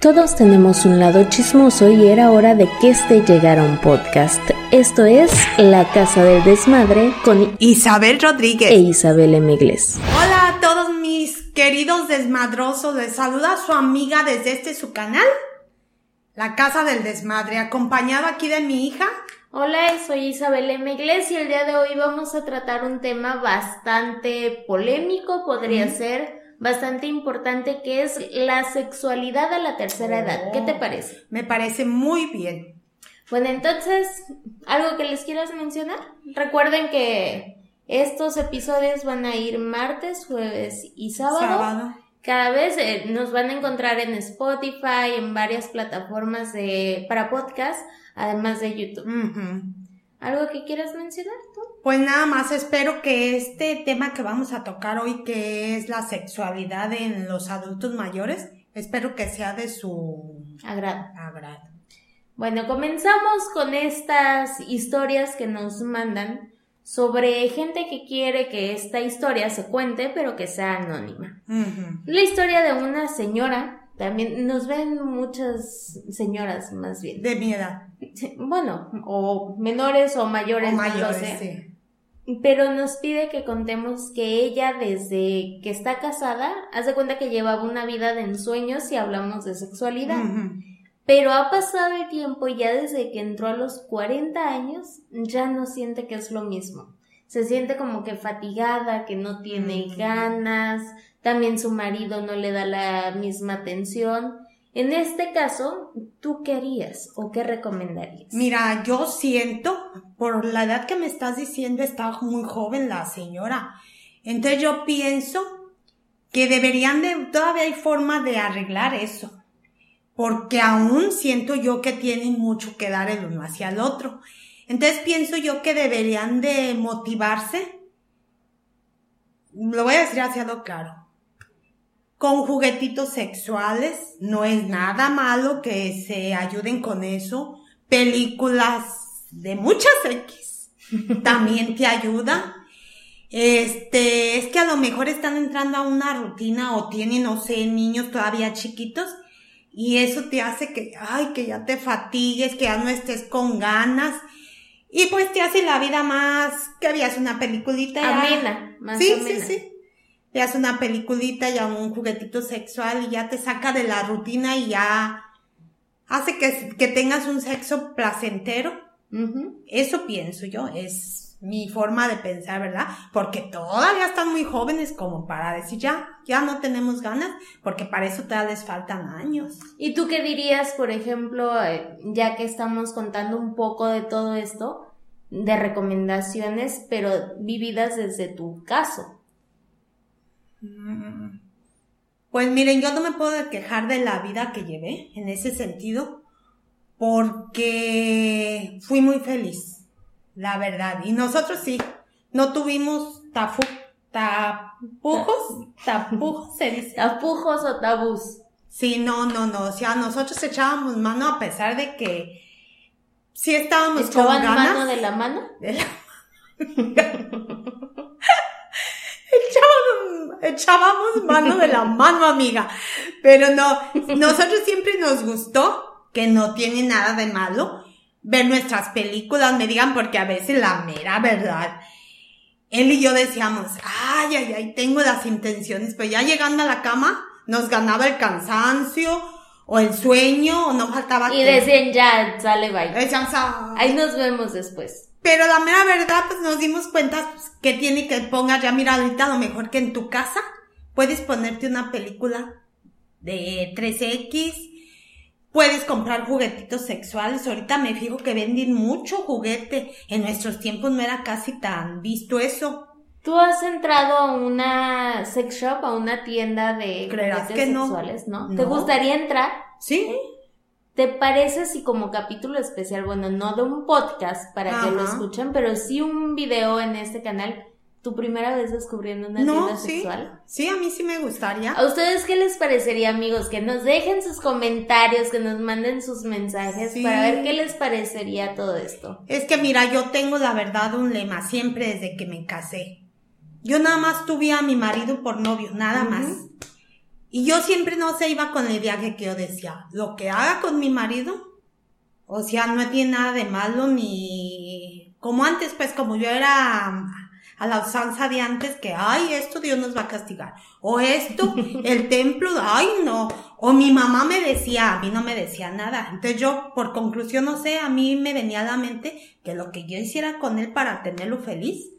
Todos tenemos un lado chismoso y era hora de que este llegara a un podcast. Esto es La Casa del Desmadre con Isabel Rodríguez e Isabel Emigles. Hola a todos mis queridos desmadrosos, les saluda su amiga desde este su canal, La Casa del Desmadre, acompañado aquí de mi hija. Hola, soy Isabel Emigles y el día de hoy vamos a tratar un tema bastante polémico, podría ser bastante importante que es la sexualidad a la tercera edad. ¿Qué te Oh. parece? Me parece muy bien. Bueno, entonces, ¿algo que les quieras mencionar? Recuerden que estos episodios van a ir martes, jueves y sábado. Sábado. Cada vez eh, nos van a encontrar en Spotify, en varias plataformas de, para podcast, además de YouTube. ¿Algo que quieras mencionar tú? Pues nada más espero que este tema que vamos a tocar hoy, que es la sexualidad en los adultos mayores, espero que sea de su Agrado. agrado. Bueno, comenzamos con estas historias que nos mandan sobre gente que quiere que esta historia se cuente, pero que sea anónima. La historia de una señora, también nos ven muchas señoras más bien. De mi edad. Bueno, o menores o mayores, O no mayores, sé. sí. Pero nos pide que contemos que ella desde que está casada, hace cuenta que llevaba una vida de ensueños y hablamos de sexualidad. Pero ha pasado el tiempo y ya desde que entró a los 40 años ya no siente que es lo mismo. Se siente como que fatigada, que no tiene ganas, también su marido no le da la misma atención. En este caso, ¿tú qué harías o qué recomendarías? Mira, yo siento, por la edad que me estás diciendo, está muy joven la señora. Entonces yo pienso que deberían de, todavía hay forma de arreglar eso. Porque aún siento yo que tienen mucho que dar el uno hacia el otro. Entonces pienso yo que deberían de motivarse. Lo voy a decir hacia lo claro. Con juguetitos sexuales, no es nada malo que se ayuden con eso. Películas de muchas X también te ayuda. Este, es que a lo mejor están entrando a una rutina o tienen, no sé, niños todavía chiquitos y eso te hace que, ay, que ya te fatigues, que ya no estés con ganas y pues te hace la vida más, que veas una peliculita. Amena, más Sí, amena. sí, sí. Hace una peliculita y un juguetito sexual y ya te saca de la rutina y ya hace que, que tengas un sexo placentero. Eso pienso yo, es mi forma de pensar, ¿verdad? Porque todavía están muy jóvenes como para decir ya, ya no tenemos ganas, porque para eso todavía les faltan años. ¿Y tú qué dirías, por ejemplo, eh, ya que estamos contando un poco de todo esto, de recomendaciones, pero vividas desde tu caso? Pues miren, yo no me puedo quejar de la vida que llevé en ese sentido, porque fui muy feliz, la verdad. Y nosotros sí, no tuvimos tafu, tapujos, tapujos se dice. ¿Tapujos o tabús? Sí, no, no, no, o sea, nosotros echábamos mano a pesar de que sí estábamos con ¿Echaban ganas. mano de la mano? de la- echábamos, echábamos mano de la mano, amiga. Pero no, nosotros siempre nos gustó, que no tiene nada de malo, ver nuestras películas, me digan, porque a veces la mera verdad. Él y yo decíamos, ay, ay, ay, tengo las intenciones, pero ya llegando a la cama, nos ganaba el cansancio, o el sueño, o no faltaba Y decían, ya, sale, bye. Decíamos, "Ay". Ahí nos vemos después. Pero la mera verdad, pues nos dimos cuenta pues, que tiene que pongas ya, mira, ahorita a lo mejor que en tu casa puedes ponerte una película de 3X, puedes comprar juguetitos sexuales. Ahorita me fijo que venden mucho juguete. En nuestros tiempos no era casi tan visto eso. ¿Tú has entrado a una sex shop, a una tienda de ¿Creerás juguetes que no? sexuales, no? ¿Te No. gustaría entrar? ¿Sí? ¿Te parece si como capítulo especial, bueno, no de un podcast para que lo escuchen, pero sí un video en este canal, tu primera vez descubriendo una No, sí. sexual? Sí, a mí sí me gustaría. ¿A ustedes qué les parecería, amigos? Que nos dejen sus comentarios, que nos manden sus mensajes Sí. para ver qué les parecería todo esto. Es que mira, yo tengo la verdad un lema siempre desde que me casé. Yo nada más tuve a mi marido por novio, nada más. Y yo siempre no se iba con la idea que yo decía, lo que haga con mi marido, o sea, no tiene nada de malo ni como antes, pues como yo era a la usanza de antes que, ay, esto Dios nos va a castigar. O esto, el templo, ay, no. O mi mamá me decía, a mí no me decía nada. Entonces yo, por conclusión, no sé, a mí me venía a la mente que lo que yo hiciera con él para tenerlo feliz,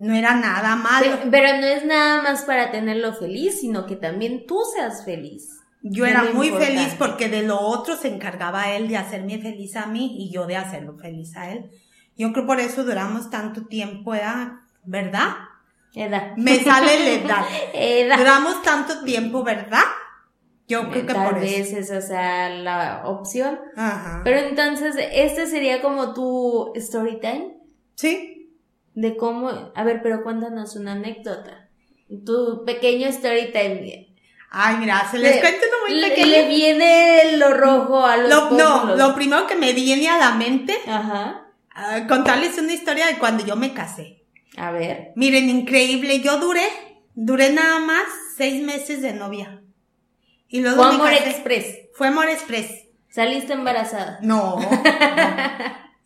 no era nada malo. Pero, no es nada más para tenerlo feliz, sino que también tú seas feliz. Yo era muy feliz porque de lo otro se encargaba él de hacerme feliz a mí y yo de hacerlo feliz a él. Yo creo por eso duramos tanto tiempo, era ¿verdad? Edad. Me sale la edad. edad. Duramos tanto tiempo, ¿verdad? Yo creo que Tal por vez esa sea la opción. Ajá. Pero entonces, ¿este sería como tu story time? Sí. De cómo, a ver, pero cuéntanos una anécdota. Tu pequeño story time. Ay, mira, se les cuento uno muy pequeño. Le viene lo rojo a los No, lo primero que me viene a la mente, Ajá. Uh, contarles una historia de cuando yo me casé. A ver. Miren, increíble. Yo duré, duré nada más seis meses de novia. Y luego Fue Amor Express. Fue Amor Express. ¿Saliste embarazada? No.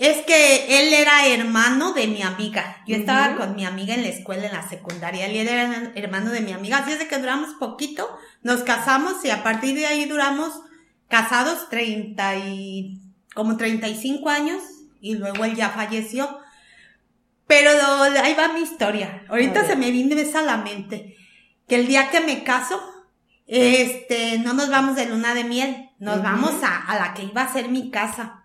es que él era hermano de mi amiga. Yo estaba con mi amiga en la escuela, en la secundaria. Y él era hermano de mi amiga. Así es de que duramos poquito. Nos casamos y a partir de ahí duramos casados 30 y, como 35 años. Y luego él ya falleció. Pero ahí va mi historia. Ahorita se me viene esa a la mente. Que el día que me caso, este, no nos vamos de luna de miel, nos vamos a, la que iba a ser mi casa.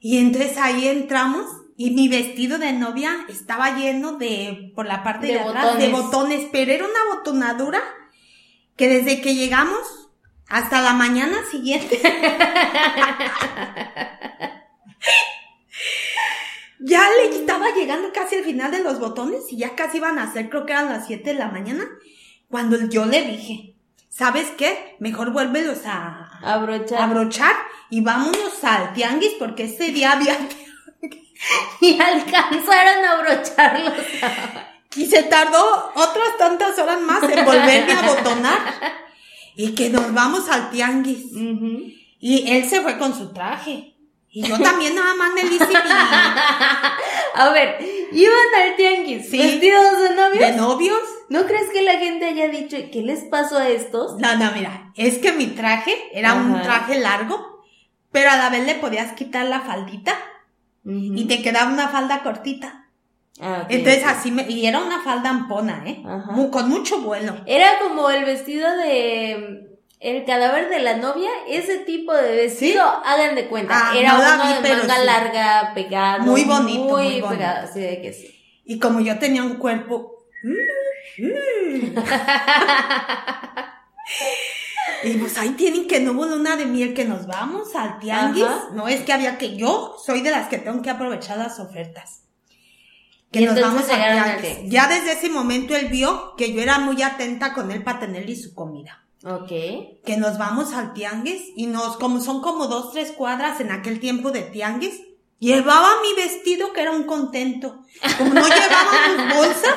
Y entonces ahí entramos y mi vestido de novia estaba lleno de, por la parte de, atrás, de botones, pero era una botonadura que desde que llegamos hasta la mañana siguiente ya le estaba llegando casi al final de los botones y ya casi iban a ser, creo que eran las 7 de la mañana, cuando yo le dije, ¿sabes qué? Mejor vuélvelos a abrochar. abrochar y vámonos al tianguis porque ese día había y alcanzaron a abrocharlos. y se tardó otras tantas horas más en volverme a abotonar y que nos vamos al tianguis. Y él se fue con su traje. Y yo también nada más me A ver, iban al tianguis, vestidos de novios. ¿De novios? ¿No crees que la gente haya dicho qué les pasó a estos? No, no, mira, es que mi traje era un traje largo, pero a la vez le podías quitar la faldita y te quedaba una falda cortita. Ah, Entonces así me, y era una falda ampona, ¿eh? con mucho vuelo. Era como el vestido de el cadáver de la novia, ese tipo de vestido, hagan de cuenta, ah, era uno de manga larga, pegado. Muy bonito, muy, pegado, así de que sí. Y como yo tenía un cuerpo... y pues ahí tienen que no hubo luna de miel que nos vamos al tianguis. No es que había que yo soy de las que tengo que aprovechar las ofertas. Que nos vamos al tianguis. Ya desde ese momento él vio que yo era muy atenta con él para tenerle su comida. Ok. Que nos vamos al tianguis y nos, como son como dos, tres cuadras en aquel tiempo de tianguis, llevaba mi vestido que era un contento. Como no llevábamos bolsa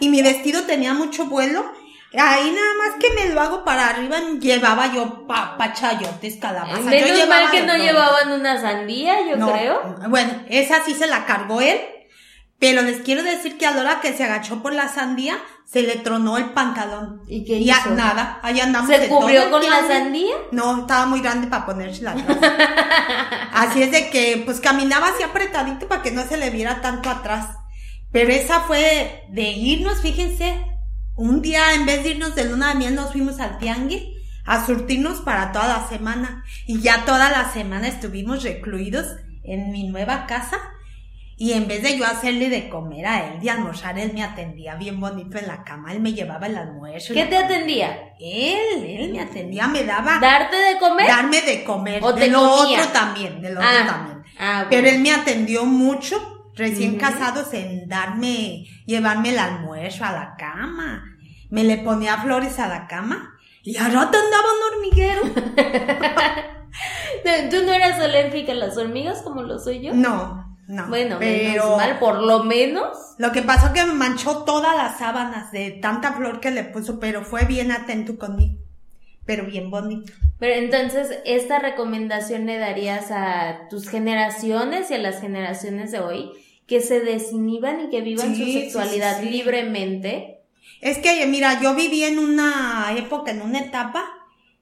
y mi vestido tenía mucho vuelo, ahí nada más que me lo hago para arriba, llevaba yo pa, pa chayotes, calabaza. Menos mal que no llevaban una sandía, yo creo. Bueno, esa sí se la cargó él. Pero les quiero decir que a la hora que se agachó por la sandía, se le tronó el pantalón. ¿Y qué ya, nada, ahí andamos. ¿Se cubrió con la sandía? No, estaba muy grande para ponérsela atrás. así es de que, pues caminaba así apretadito para que no se le viera tanto atrás. Pero esa fue de irnos, fíjense, un día en vez de irnos de luna de miel nos fuimos al tianguis a surtirnos para toda la semana. Y ya toda la semana estuvimos recluidos en mi nueva casa y en vez de yo hacerle de comer a él, de almorzar, él me atendía bien bonito en la cama, él me llevaba el almuerzo. ¿Qué te atendía? Él, él me atendía, me daba. ¿Darte de comer? Darme de comer. ¿O de lo otro también, de lo otro ah, también. Ah, Pero él me atendió mucho, recién casados, en darme, llevarme el almuerzo a la cama. Me le ponía flores a la cama y a rato andaba un hormiguero. ¿Tú no eras alérgica a las hormigas como lo soy yo? No, no. Bueno, pero mal, por lo menos. Lo que pasó que me manchó todas las sábanas de tanta flor que le puso, pero fue bien atento conmigo. pero bien bonito. Pero entonces, ¿esta recomendación le darías a tus generaciones y a las generaciones de hoy que se desinhiban y que vivan Sí, su sexualidad sí, sí. libremente? Es que, mira, yo viví en una época, en una etapa,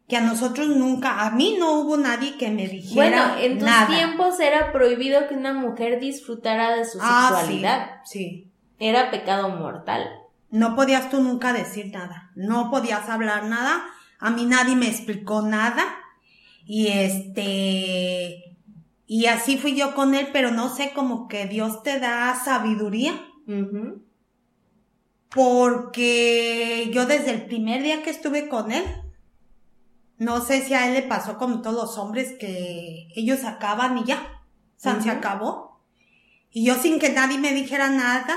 que a nosotros nunca, a mí no hubo nadie que me dijera Bueno, en tus nada. tiempos era prohibido que una mujer disfrutara de su Ah, sexualidad. sí, sí. Era pecado mortal. No podías tú nunca decir nada, no podías hablar nada, a mí nadie me explicó nada y este y así fui yo con él, pero no sé como que Dios te da sabiduría porque yo desde el primer día que estuve con él no sé si a él le pasó como todos los hombres que ellos acaban y ya, o sea, se acabó. Y yo sin que nadie me dijera nada,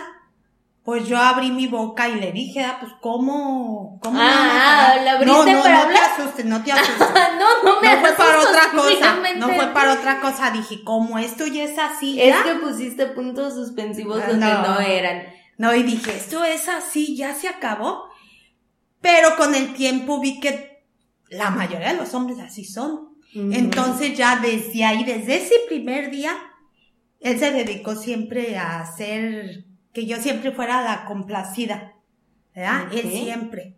pues yo abrí mi boca y le dije, ah, pues cómo, cómo Ah, me van a acabar? ¿la abriste no, no, para no hablar? te asustes, no te asustes. no, no me No fue para otra cosa, no fue para otra cosa. Dije, como esto ya es así, Es que pusiste puntos suspensivos Ah, donde no. no eran. No, y dije, esto es así, ya se acabó. Pero con el tiempo vi que la mayoría de los hombres así son. Entonces ya desde ahí, desde ese primer día, él se dedicó siempre a hacer que yo siempre fuera la complacida. ¿Verdad? Él siempre.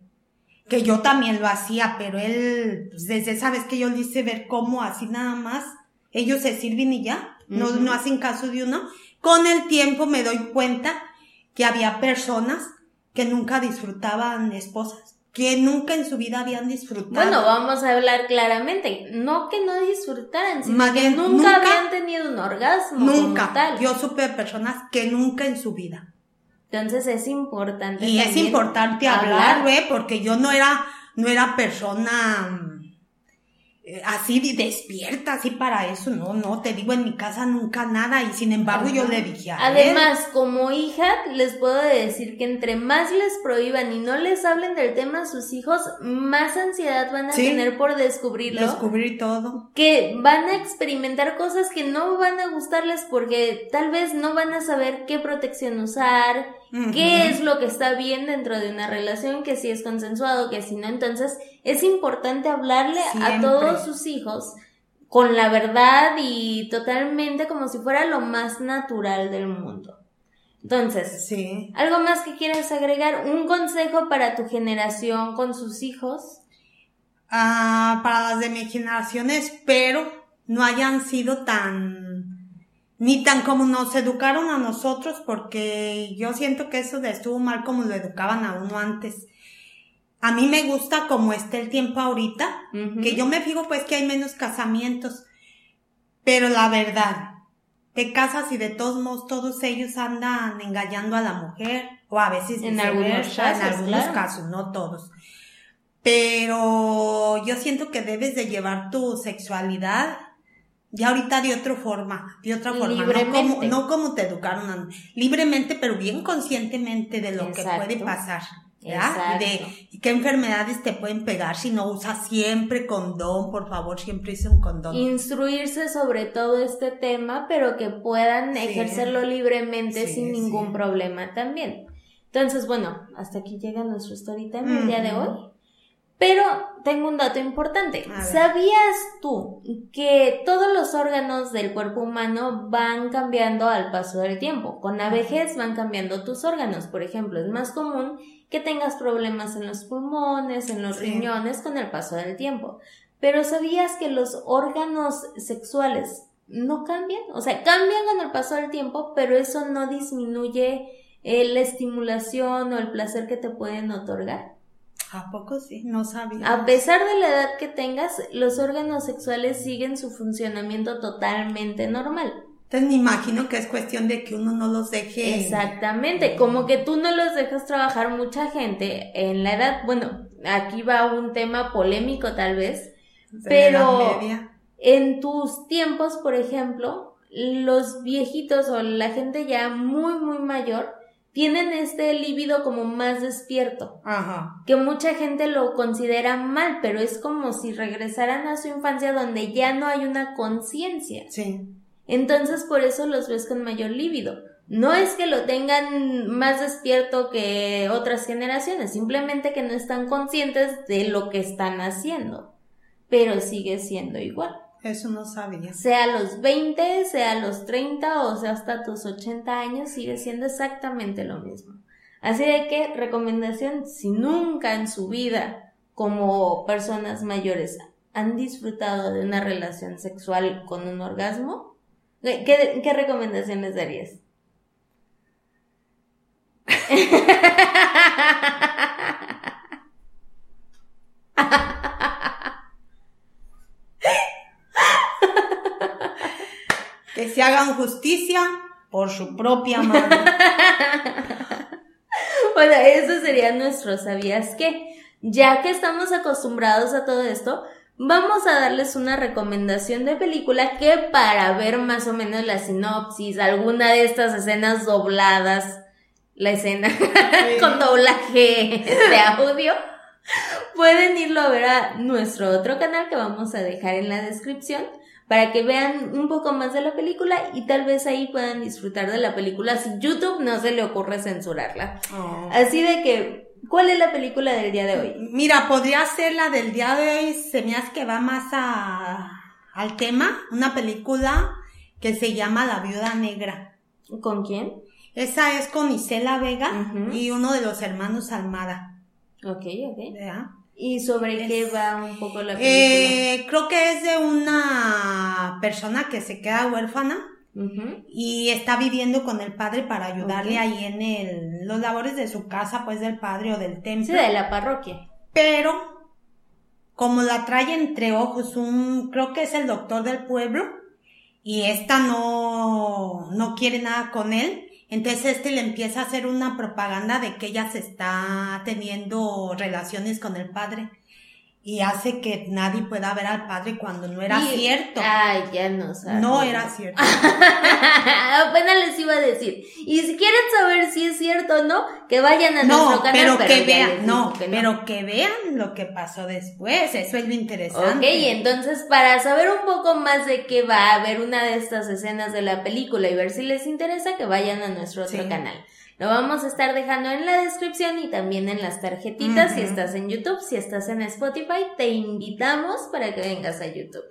Que yo también lo hacía, pero él, pues, desde esa vez que yo le hice ver cómo así nada más, ellos se sirven y ya, no, no hacen caso de uno. Con el tiempo me doy cuenta que había personas que nunca disfrutaban esposas, que nunca en su vida habían disfrutado. Bueno, vamos a hablar claramente. No que no disfrutaran, sino Más que bien, nunca, nunca- habían tenido un orgasmo. como Nunca. tal. Yo supe de personas que nunca en su vida. Entonces es importante. Y es importante hablar, güey, porque yo no era, no era persona así de- despierta, así para eso. No, no, te digo, en mi casa nunca nada. Y sin embargo, yo le dije a él. Además, como hija, les puedo decir que entre más les prohíban y no les hablen del tema a sus hijos, más ansiedad van a Sí. tener por descubrirlo. descubrir todo. que van a experimentar cosas que no van a gustarles porque tal vez no van a saber qué protección usar, qué es lo que está bien dentro de una relación, que si es consensuado, que si no. Entonces es importante hablarle a todos sus hijos con la verdad y totalmente como si fuera lo más natural del mundo. Entonces, Sí. ¿algo más que quieras agregar? ¿Un consejo para tu generación con sus hijos? Ah, para las de mi generación espero no hayan sido tan ni tan como nos educaron a nosotros porque yo siento que eso de estuvo mal como lo educaban a uno antes. A mí me gusta como está el tiempo ahorita, que yo me fijo pues que hay menos casamientos, pero la verdad, te casas y de todos modos todos ellos andan engañando a la mujer o a veces En algunos viceversa, en casos, algunos claro. casos, no todos. Pero yo siento que debes de llevar tu sexualidad ya ahorita de otra forma, de otra forma, no como, no como te educaron, libremente, pero bien conscientemente de lo que puede pasar. ¿verdad? De qué enfermedades te pueden pegar si no usas siempre condón, por favor, siempre use un condón. instruirse sobre todo este tema, pero que puedan Sí. ejercerlo libremente Sí, sin sí. ningún problema también. Entonces, bueno, hasta aquí llega nuestro story time el día de hoy. Pero tengo un dato importante. ¿Sabías tú que todos los órganos del cuerpo humano van cambiando al paso del tiempo? Con la vejez van cambiando tus órganos. Por ejemplo, es más común que tengas problemas en los pulmones, en los Sí. riñones con el paso del tiempo. Pero ¿sabías que los órganos sexuales no cambian? O sea, cambian con el paso del tiempo, pero eso no disminuye eh, la estimulación o el placer que te pueden otorgar. ¿A poco sí? No sabía. A pesar de la edad que tengas, los órganos sexuales siguen su funcionamiento totalmente normal. Entonces me imagino que es cuestión de que uno no los deje. Exactamente, como que tú no los dejas trabajar mucha gente en la edad, bueno, aquí va un tema polémico tal vez, de pero- en tus tiempos, por ejemplo, los viejitos o la gente ya muy, muy mayor tienen este líbido como más despierto, Ajá. que mucha gente lo considera mal, pero es como si regresaran a su infancia donde ya no hay una conciencia. Sí. Entonces por eso los ves con mayor líbido. No es que lo tengan más despierto que otras generaciones, simplemente que no están conscientes de lo que están haciendo, pero sigue siendo igual. Eso no sabía. Sea a los 20, sea a los 30 o sea hasta tus 80 años, sigue siendo exactamente lo mismo. Así de que, recomendación, si nunca en su vida, como personas mayores, han disfrutado de una relación sexual con un orgasmo, ¿qué, qué recomendaciones darías? que hagan justicia por su propia mano. bueno, eso sería nuestro ¿sabías qué? Ya que estamos acostumbrados a todo esto, vamos a darles una recomendación de película que para ver más o menos la sinopsis, alguna de estas escenas dobladas, la escena con doblaje de audio, pueden irlo a ver a nuestro otro canal que vamos a dejar en la descripción para que vean un poco más de la película y tal vez ahí puedan disfrutar de la película si YouTube no se le ocurre censurarla. Oh. Así de que, ¿cuál es la película del día de hoy? Mira, podría ser la del día de hoy, se me hace que va más a, al tema, una película que se llama La Viuda Negra. ¿Con quién? Esa es con Isela Vega y uno de los hermanos Almada. Ok, ok. ¿Y sobre qué va un poco la película? Eh, creo que es de una persona que se queda huérfana y está viviendo con el padre para ayudarle ahí en el, los labores de su casa, pues del padre o del templo. Sí, de la parroquia. Pero, como la trae entre ojos un, creo que es el doctor del pueblo, y esta no, no quiere nada con él, entonces este le empieza a hacer una propaganda de que ella se está teniendo relaciones con el padre y hace que nadie pueda ver al padre cuando no era cierto. Ay, ya no sabes. No era cierto. Apenas les iba a decir. Y si quieren saber si es cierto o no, que vayan a nuestro canal. Pero, que vean, no, pero que vean lo que pasó después. Eso es lo interesante. Ok, entonces para saber un poco más de qué va a ver una de estas escenas de la película y ver si les interesa, que vayan a nuestro otro canal. Lo vamos a estar dejando en la descripción y también en las tarjetitas si estás en YouTube, si estás en Spotify, te invitamos para que vengas a YouTube.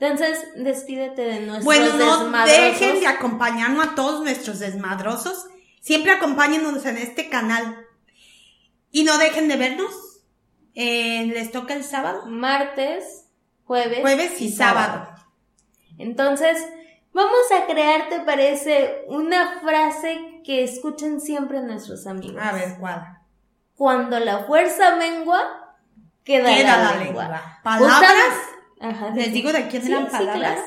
Entonces, despídete de nuestros bueno, no dejen de acompañarnos a todos nuestros desmadrosos. Siempre acompáñenos en este canal. Y no dejen de vernos. Eh, ¿Les toca el sábado? Martes, jueves. Jueves y, sábado. Entonces, Vamos a crear, ¿te parece, una frase que escuchen siempre nuestros amigos? A ver, ¿cuál? Cuando la fuerza mengua, queda, la, lengua. ¿Palabras? Ajá, Les digo de quién eran palabras.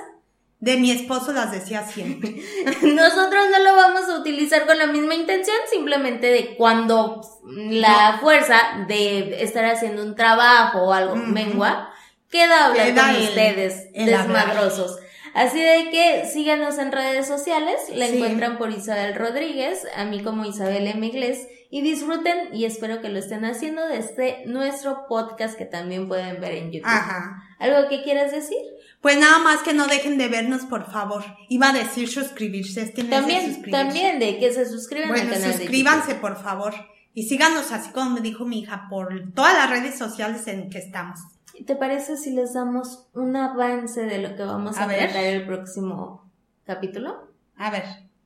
De mi esposo las decía siempre. Nosotros no lo vamos a utilizar con la misma intención, simplemente de cuando la fuerza de estar haciendo un trabajo o algo mengua, queda hablar con ustedes, desmadrosos. Así de que síganos en redes sociales, la encuentran por Isabel Rodríguez, a mí como Isabel M. Iglesias, y disfruten y espero que lo estén haciendo desde nuestro podcast que también pueden ver en YouTube. Ajá. ¿Algo que quieras decir? Pues nada más que no dejen de vernos, por favor. Iba a decir suscribirse, este también, También de que se suscriban al canal suscríbanse, por favor. Y síganos así como me dijo mi hija, por todas las redes sociales en que estamos. ¿Te parece si les damos un avance de lo que vamos a, ver. tratar el próximo capítulo? A ver.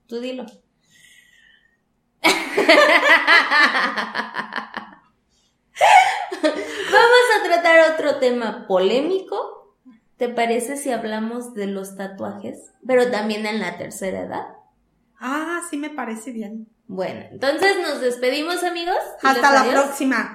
Tú dilo. Vamos a tratar otro tema polémico. ¿Te parece si hablamos de los tatuajes? Pero también en la tercera edad. Ah, sí me parece bien. Bueno, entonces nos despedimos amigos. Hasta la próxima.